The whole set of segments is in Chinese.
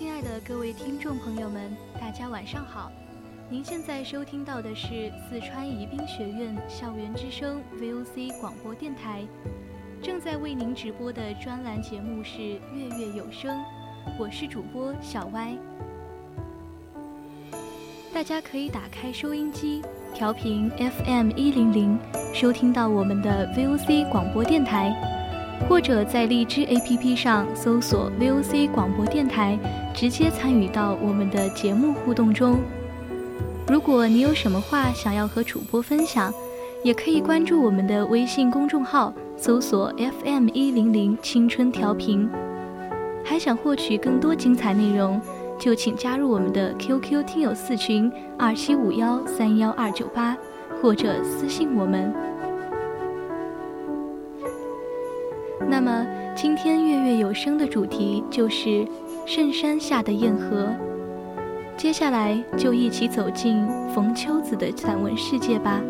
亲爱的各位听众朋友们，大家晚上好！您现在收听到的是四川宜宾学院校园之声 VOC 广播电台，正在为您直播的专栏节目是《月月有声》，我是主播小歪。大家可以打开收音机，调频 FM 一零零，收听到我们的 VOC 广播电台。或者在荔枝 APP 上搜索 VOC 广播电台，直接参与到我们的节目互动中。如果你有什么话想要和主播分享，也可以关注我们的微信公众号，搜索 FM 一零零青春调频。还想获取更多精彩内容，就请加入我们的 QQ 听友四群二七五幺三幺二九八，或者私信我们。那么，今天月月有声的主题就是圣山下的堰河。接下来就一起走进冯秋子的散文世界吧。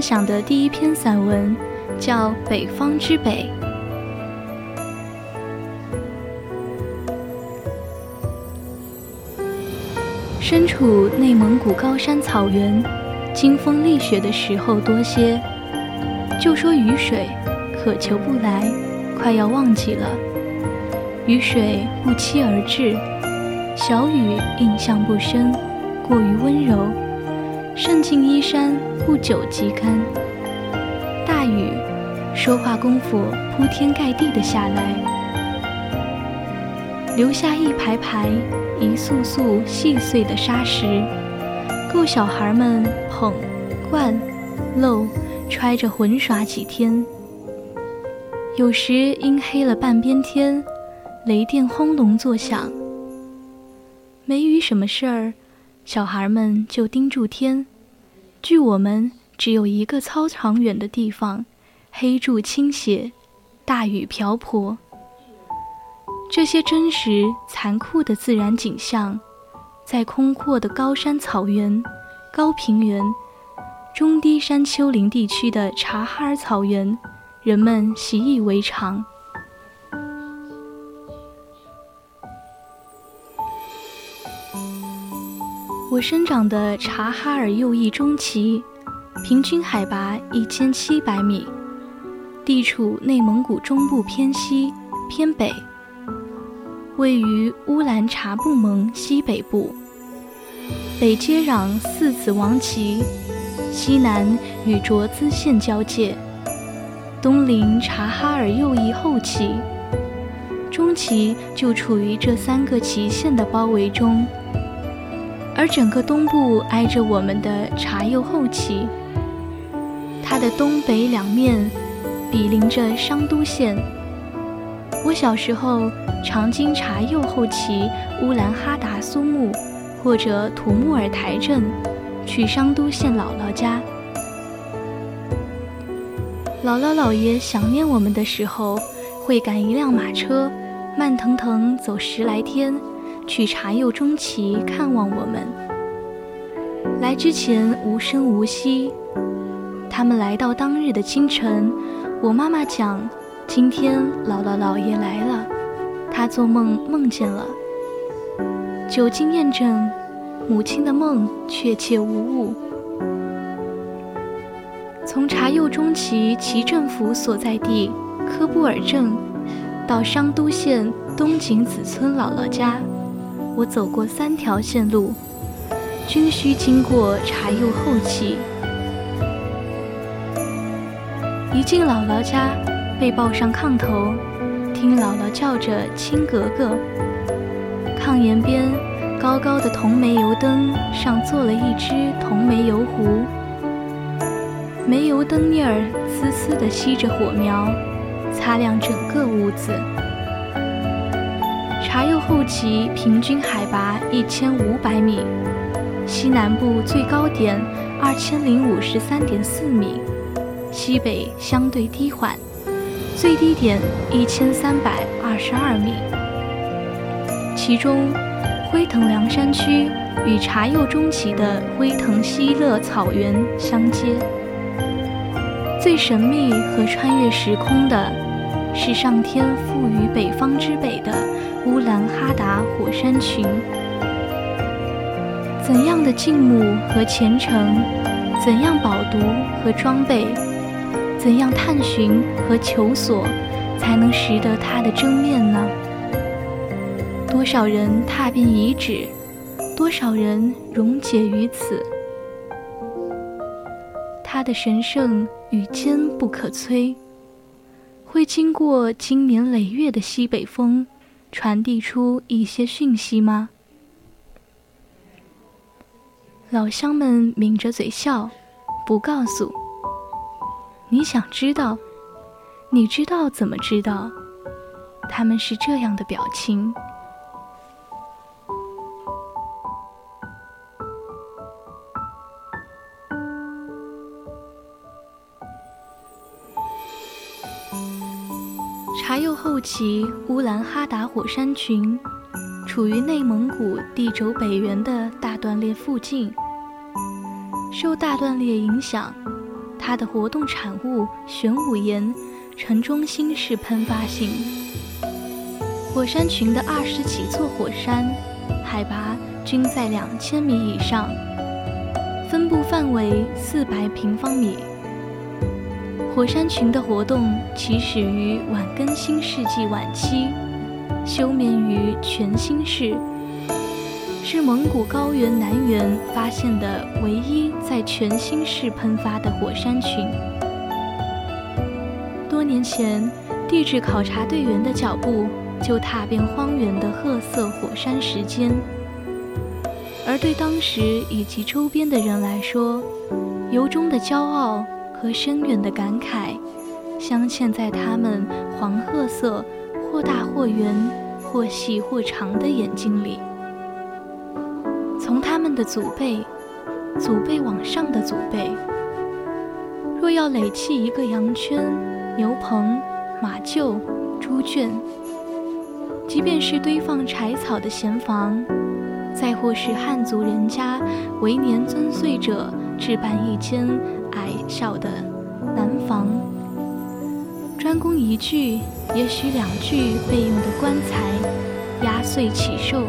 分享的第一篇散文叫《北方之北》。身处内蒙古高山草原，经风历雪的时候多些。就说雨水，渴求不来，快要忘记了。雨水不期而至，小雨印象不深，过于温柔。渗进衣衫，不久即干。大雨，说话功夫铺天盖地的下来，留下一排排、一束束细碎的沙石，够小孩们捧、灌、漏、揣着混耍几天。有时阴黑了半边天，雷电轰隆作响。没雨什么事儿，小孩们就盯住天。距我们只有一个操场远的地方，黑柱倾斜，大雨瓢泼。这些真实残酷的自然景象，在空阔的高山草原、高平原、中低山丘陵地区的察哈尔草原，人们习以为常。生长的察哈尔右翼中旗，平均海拔一千七百米，地处内蒙古中部偏西偏北，位于乌兰察布盟西北部。北接壤四子王旗，西南与卓资县交界，东临察哈尔右翼后旗，中旗就处于这三个旗县的包围中，而整个东部挨着我们的察右后旗，它的东北两面比邻着商都县。我小时候常经察右后旗乌兰哈达苏木或者土木尔台镇，去商都县姥姥家。姥姥姥爷想念我们的时候，会赶一辆马车，慢腾腾走十来天，去察右中旗看望我们。来之前无声无息。他们来到当日的清晨，我妈妈讲。今天姥姥姥爷来了，他做梦梦见了。久经验证，母亲的梦确切无误。从察右中旗旗政府所在地科布尔镇到商都县东井子村姥姥家，我走过三条线路，均需经过察右后旗。一进姥姥家。被抱上炕头，听姥姥叫着“亲格格”。炕沿边高高的铜煤油灯上坐了一只铜煤油壶，煤油灯叶儿丝丝地吸着火苗，擦亮整个屋子。茶右后旗平均海拔一千五百米，西南部最高点二千零五十三点四米，西北相对低缓。最低点一千三百二十二米，其中辉腾梁山区与茶右中旗的辉腾锡勒草原相接。最神秘和穿越时空的，是上天赋予北方之北的乌兰哈达火山群。怎样的敬慕和虔诚，怎样饱读和装备？怎样探寻和求索，才能识得它的真面呢？多少人踏遍遗址，多少人溶解于此。它的神圣与坚不可摧，会经过经年累月的西北风，传递出一些讯息吗？老乡们抿着嘴笑，不告诉。你想知道？你知道怎么知道？他们是这样的表情。其乌兰哈达火山群，处于内蒙古地轴北缘的大断裂附近，受大断裂影响。它的活动产物玄武岩呈中心式喷发性，火山群的二十几座火山，海拔均在两千米以上，分布范围四百平方米。火山群的活动起始于晚更新世纪晚期，休眠于全新世。是蒙古高原南缘发现的唯一在全新世喷发的火山群。多年前，地质考察队员的脚步就踏遍荒原的褐色火山石间，而对当时以及周边的人来说，由衷的骄傲和深远的感慨，镶嵌在他们黄褐色、或大或圆、或细或长的眼睛里。从他们的祖辈、祖辈往上的祖辈，若要垒砌一个羊圈、牛棚、马厩、猪圈，即便是堆放柴草的闲房，再或是汉族人家为年尊岁者置办一间小的南房，专供一具，也许两具备用的棺材，压碎起寿。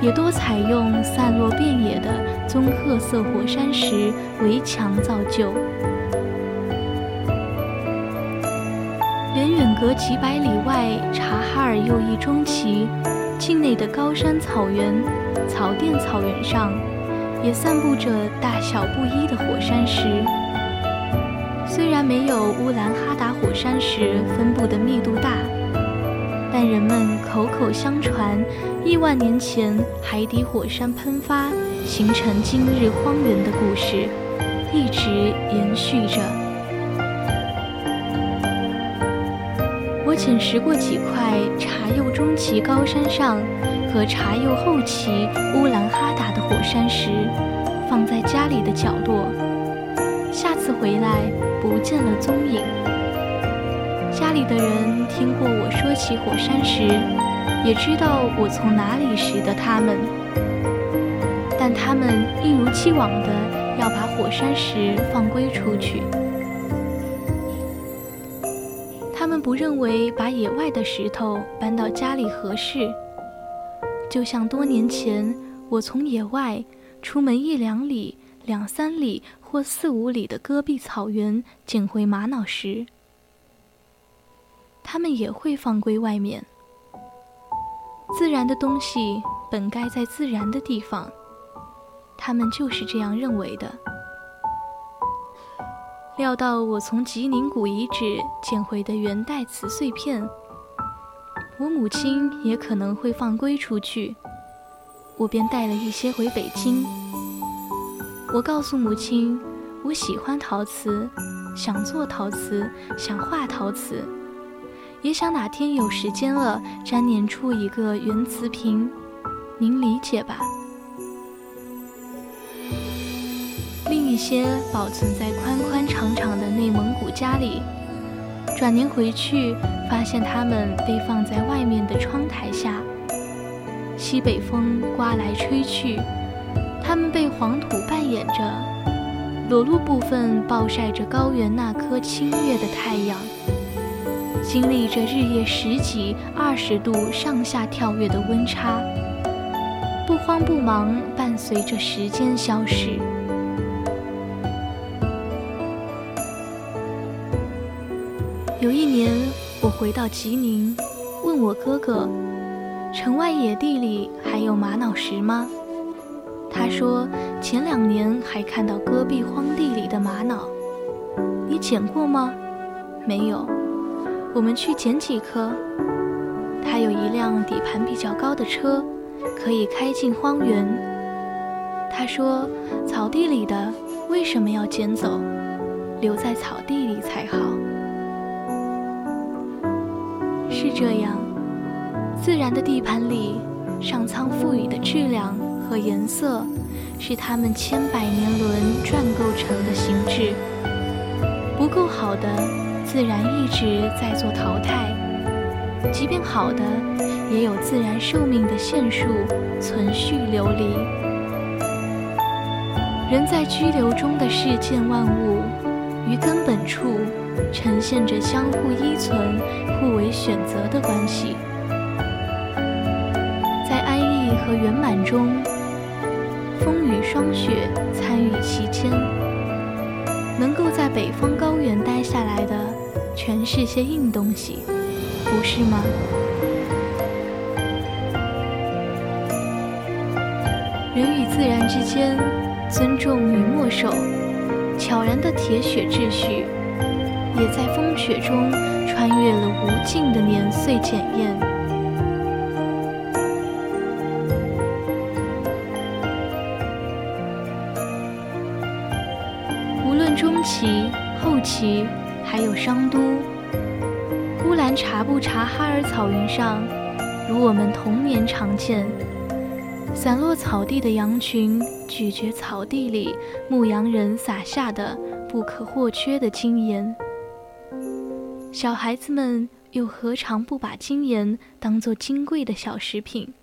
也多采用散落遍野的棕褐色火山石围墙造就，连远隔几百里外察哈尔右翼中旗境内的高山草原、草甸草原上，也散布着大小不一的火山石。虽然没有乌兰哈达火山石分布的密度大，但人们口口相传，亿万年前海底火山喷发，形成今日荒原的故事，一直延续着。我捡拾过几块茶釉中期高山上和察右后旗乌兰哈达的火山石，放在家里的角落。下次回来。不见了踪影。家里的人听过我说起火山石，也知道我从哪里拾的它们，但他们一如既往的要把火山石放归出去。他们不认为把野外的石头搬到家里合适，就像多年前我从野外出门一两里、两三里。或四五里的戈壁草原捡回玛瑙时，他们也会放归外面。自然的东西本该在自然的地方，他们就是这样认为的。料到我从吉宁古遗址捡回的元代瓷碎片，我母亲也可能会放归出去，我便带了一些回北京。我告诉母亲，我喜欢陶瓷，想做陶瓷，想画陶瓷，也想哪天有时间了粘粘出一个原瓷瓶，您理解吧。另一些保存在宽宽敞敞的内蒙古家里，转年回去发现它们被放在外面的窗台下，西北风刮来吹去。它们被黄土扮演着，裸露部分暴晒着高原那颗清月的太阳，经历着日夜十几、二十度上下跳跃的温差，不慌不忙，伴随着时间消逝。有一年，我回到吉宁，问我哥哥：“城外野地里还有玛瑙石吗？”他说：“前两年还看到戈壁荒地里的玛瑙，你捡过吗？没有。我们去捡几颗。他有一辆底盘比较高的车，可以开进荒原。他说：草地里的为什么要捡走？留在草地里才好。是这样，自然的地盘里，上苍赋予的质量。”和颜色是它们千百年轮转构成的形制，不够好的，自然一直在做淘汰；即便好的，也有自然寿命的限数，存续流离。人在居留中的世间万物，于根本处呈现着相互依存、互为选择的关系，在安逸和圆满中。风雨霜雪参与其间，能够在北方高原待下来的，全是些硬东西，不是吗？人与自然之间，尊重与默守，悄然的铁血秩序，也在风雪中穿越了无尽的年岁检验。其后期还有商都乌兰察布察哈尔草原上，如我们童年常见，散落草地的羊群咀嚼草地里牧羊人撒下的不可或缺的精盐。小孩子们又何尝不把精盐当做金贵的小食品？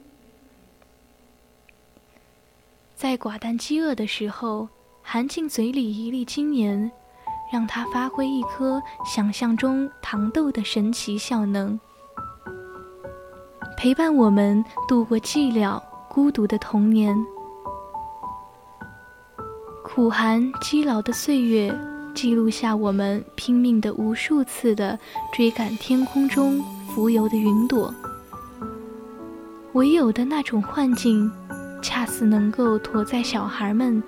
在寡淡饥饿的时候。含进嘴里一粒精盐，让它发挥一颗想象中糖豆的神奇效能，陪伴我们度过寂寥孤独的童年。苦寒积劳的岁月，记录下我们拼命的无数次的追赶天空中浮游的云朵。唯有的那种幻境。恰似能够驮载小孩们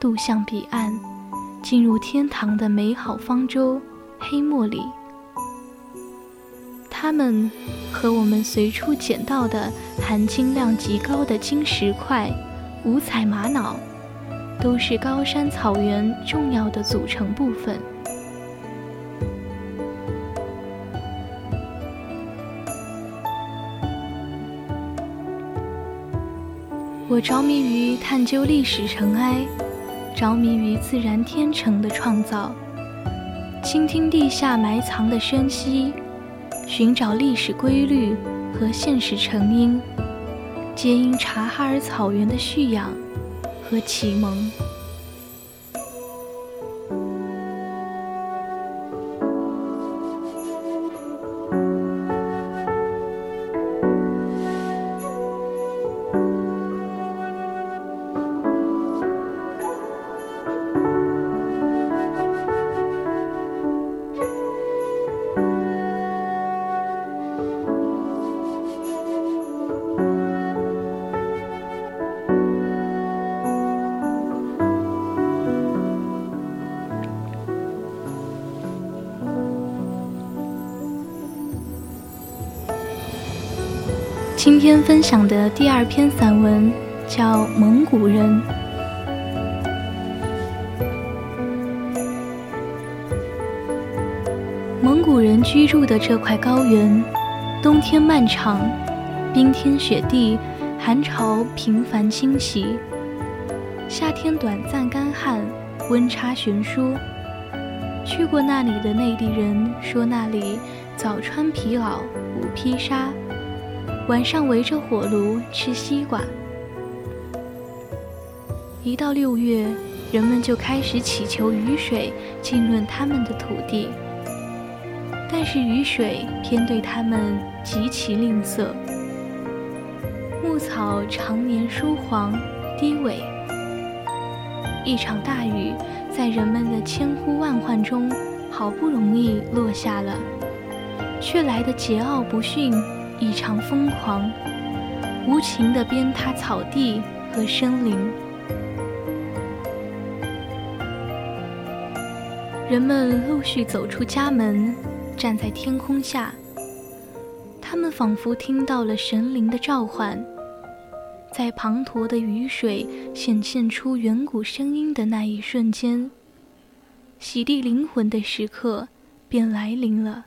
渡向彼岸，进入天堂的美好方舟黑墨里。它们和我们随处捡到的含金量极高的金石块、五彩玛瑙，都是高山草原重要的组成部分。我着迷于探究历史尘埃，着迷于自然天成的创造，倾听地下埋藏的声息。寻找历史规律和现实成因，皆因察哈尔草原的蓄养和启蒙。今天分享的第二篇散文叫《蒙古人》。蒙古人居住的这块高原，冬天漫长，冰天雪地，寒潮频繁侵袭；夏天短暂干旱，温差悬殊。去过那里的内地人说，那里早穿皮袄，午披纱。晚上围着火炉吃西瓜。一到六月，人们就开始祈求雨水浸润他们的土地，但是雨水偏对他们极其吝啬。牧草常年疏黄低萎，一场大雨在人们的千呼万唤中好不容易落下了，却来得桀骜不驯。异常疯狂，无情地鞭挞草地和森林。人们陆续走出家门，站在天空下。他们仿佛听到了神灵的召唤，在滂沱的雨水显现出远古声音的那一瞬间，洗涤灵魂的时刻便来临了。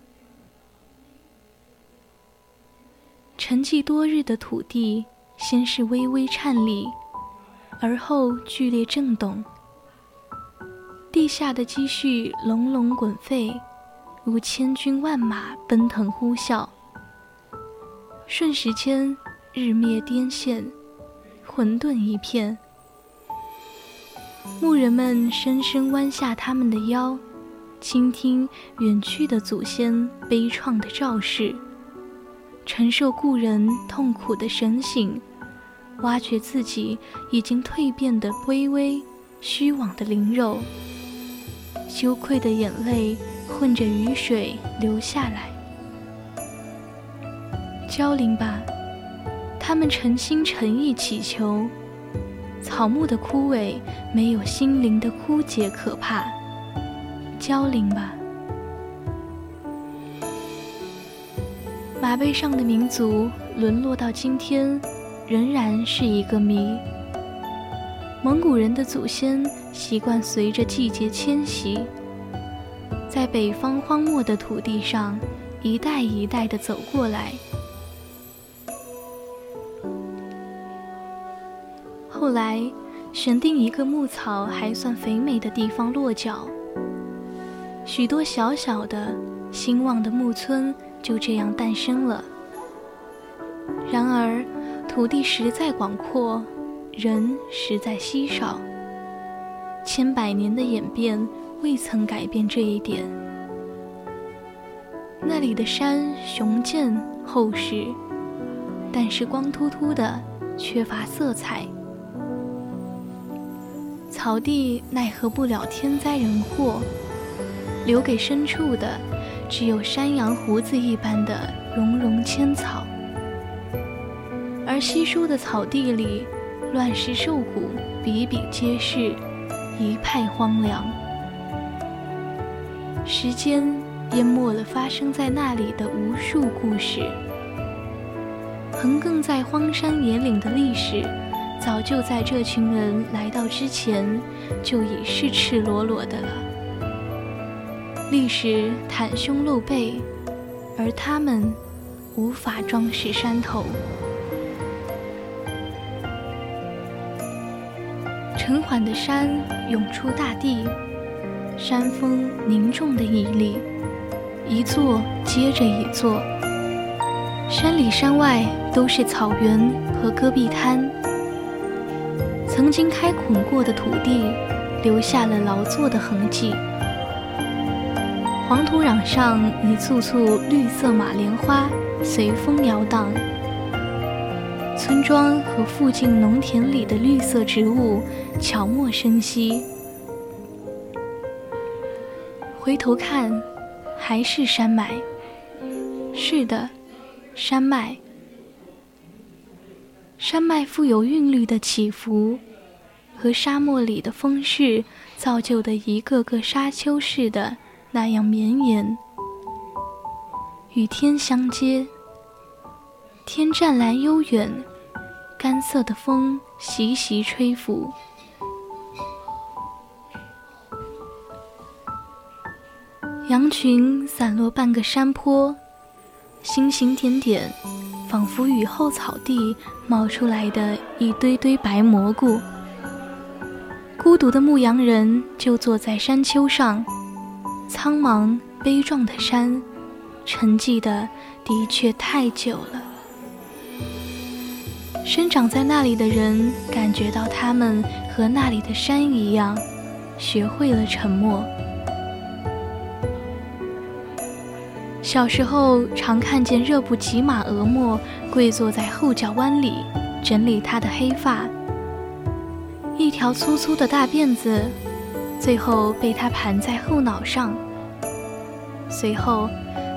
沉寂多日的土地，先是微微颤栗，而后剧烈震动。地下的积蓄隆隆滚沸，如千军万马奔腾呼啸。瞬时间，日灭颠现，混沌一片。牧人们深深弯下他们的腰，倾听远去的祖先悲怆的昭示。承受故人痛苦的神醒，挖掘自己已经蜕变的卑微、虚妄的灵肉，羞愧的眼泪混着雨水流下来。凋零吧，他们诚心诚意祈求。草木的枯萎没有心灵的枯竭可怕。凋零吧。马背上的民族沦落到今天，仍然是一个谜。蒙古人的祖先习惯随着季节迁徙，在北方荒漠的土地上一代一代的走过来。后来，选定一个牧草还算肥美的地方落脚，许多小小的、兴旺的牧村。就这样诞生了。然而，土地实在广阔，人实在稀少。千百年的演变未曾改变这一点。那里的山雄健厚实，但是光秃秃的，缺乏色彩。草地奈何不了天灾人祸，留给深处的。只有山羊胡子一般的茸茸千草，而稀疏的草地里，乱石兽骨比比皆是，一派荒凉。时间淹没了发生在那里的无数故事，横亘在荒山野岭的历史，早就在这群人来到之前就已是赤裸裸的了。历史袒胸露背，而他们无法装饰山头。沉缓的山涌出大地，山峰凝重的屹立，一座接着一座。山里山外都是草原和戈壁滩，曾经开垦过的土地留下了劳作的痕迹。黄土壤上一簇簇绿色马莲花随风摇荡。村庄和附近农田里的绿色植物悄没生息。回头看，还是山脉。是的，山脉。山脉富有韵律的起伏，和沙漠里的风势造就的一个个沙丘似的那样绵延，与天相接。天湛蓝悠远。干涩的风习习吹拂，羊群散落半个山坡，星星点点，仿佛雨后草地冒出来的一堆堆白蘑菇。孤独的牧羊人就坐在山丘上，苍茫悲壮的山，沉寂的的确太久了。生长在那里的人感觉到，他们和那里的山一样，学会了沉默。小时候常看见热布吉马俄莫跪坐在后脚弯里，整理他的黑发。一条粗粗的大辫子，最后被他盘在后脑上。随后，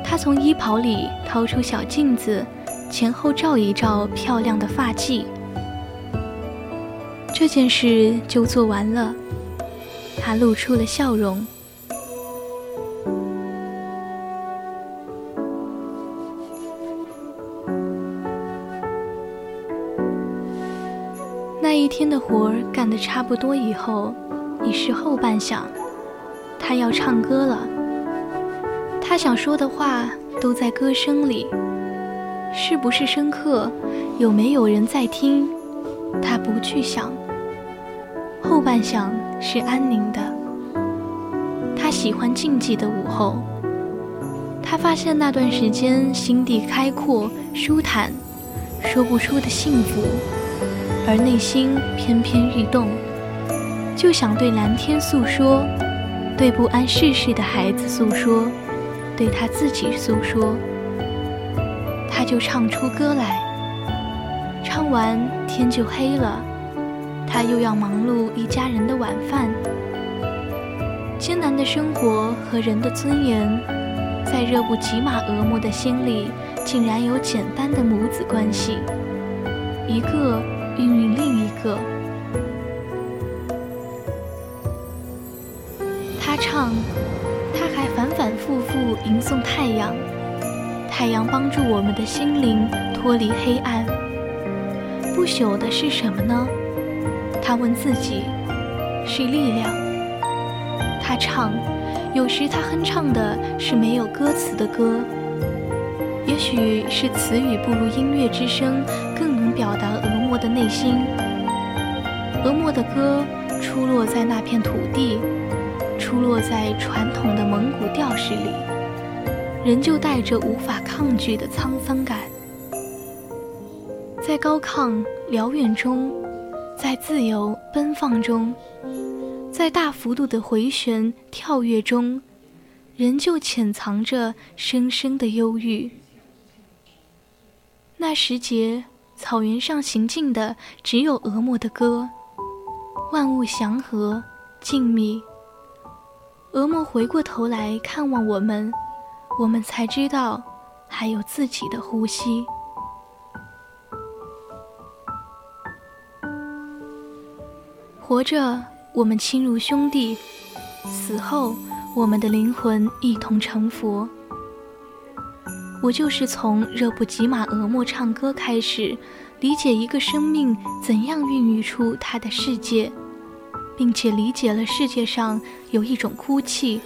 他从衣袍里掏出小镜子。前后照一照漂亮的发髻，这件事就做完了。他露出了笑容。那一天的活儿干得差不多以后，已是后半晌，他要唱歌了。他想说的话都在歌声里。是不是深刻？有没有人在听？他不去想。后半晌是安宁的。他喜欢静寂的午后。他发现那段时间心地开阔、舒坦，说不出的幸福，而内心偏偏欲动，就想对蓝天诉说，对不谙世事的孩子诉说，对他自己诉说。他就唱出歌来，唱完天就黑了，他又要忙碌一家人的晚饭。艰难的生活和人的尊严，在热布吉马俄莫的心里，竟然有简单的母子关系，一个孕育另一个。唱，他还反反复复吟诵太阳。太阳帮助我们的心灵脱离黑暗。不朽的是什么呢？他问自己。是力量。他唱，有时他哼唱的是没有歌词的歌。也许是词语不如音乐之声更能表达俄莫的内心。俄莫的歌出落在那片土地，出落在传统的蒙古调式里。仍旧带着无法抗拒的沧桑感，在高亢辽远中，在自由奔放中，在大幅度的回旋跳跃中，仍旧潜藏着深深的忧郁。那时节，草原上行进的只有俄莫的歌，万物祥和静谧。俄莫回过头来看望我们。我们才知道，还有自己的呼吸。活着，我们亲如兄弟；死后，我们的灵魂一同成佛。我就是从热布吉玛俄莫唱歌开始，理解一个生命怎样孕育出它的世界，并且理解了世界上有一种哭泣，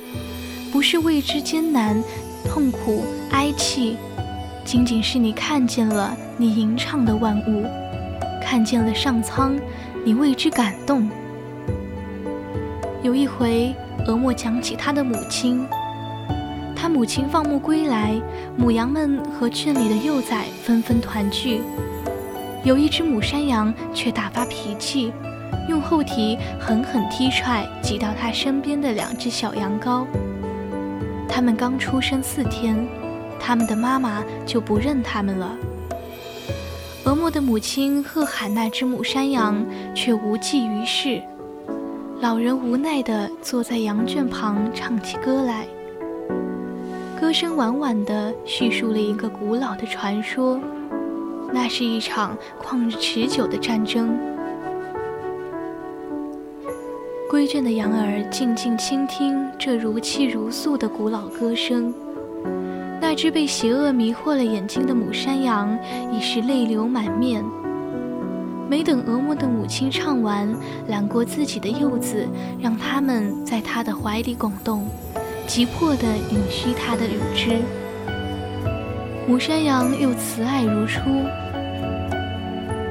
不是为之艰难、痛苦、哀泣，仅仅是你看见了你吟唱的万物，看见了上苍，你为之感动。有一回，俄莫讲起他的母亲。他母亲放牧归来，母羊们和圈里的幼崽纷纷团聚。有一只母山羊却大发脾气，用后蹄狠狠踢踹挤到他身边的两只小羊羔。他们刚出生四天，他们的妈妈就不认他们了。俄莫的母亲喝喊那只母山羊，却无济于事。老人无奈地坐在羊圈旁，唱起歌来。歌声婉婉地叙述了一个古老的传说，那是一场旷日持久的战争。归倦的羊儿静静倾听这如泣如诉的古老歌声，那只被邪恶迷惑了眼睛的母山羊已是泪流满面。没等俄莫的母亲唱完，揽过自己的幼子，让他们在他的怀里拱动。急迫地吮吸她的乳汁，母山羊又慈爱如初。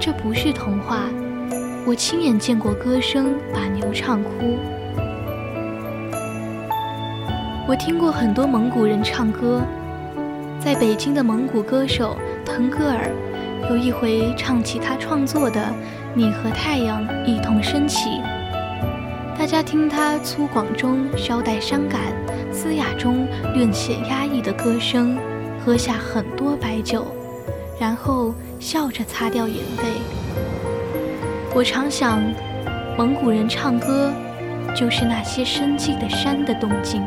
这不是童话，我亲眼见过歌声把牛唱哭。我听过很多蒙古人唱歌，在北京的蒙古歌手腾格尔，有一回唱起他创作的《你和太阳一同升起》，大家听他粗犷中稍带伤感。嘶哑中略显压抑的歌声，喝下很多白酒，然后笑着擦掉眼泪。我常想，蒙古人唱歌，就是那些深寂的山的动静。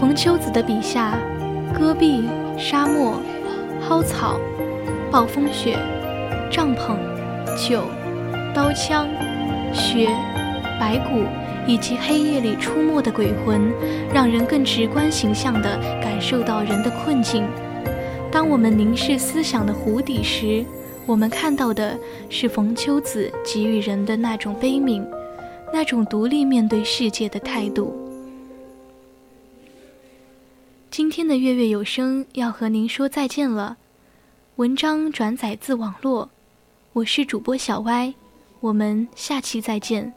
冯秋子的笔下，戈壁、沙漠、蒿草、暴风雪、帐篷。酒、刀枪、雪、白骨，以及黑夜里出没的鬼魂，让人更直观形象地感受到人的困境。当我们凝视思想的湖底时，我们看到的是冯秋子给予人的那种悲悯，那种独立面对世界的态度。今天的月月有声要和您说再见了，文章转载自网络。我是主播小歪，我们下期再见。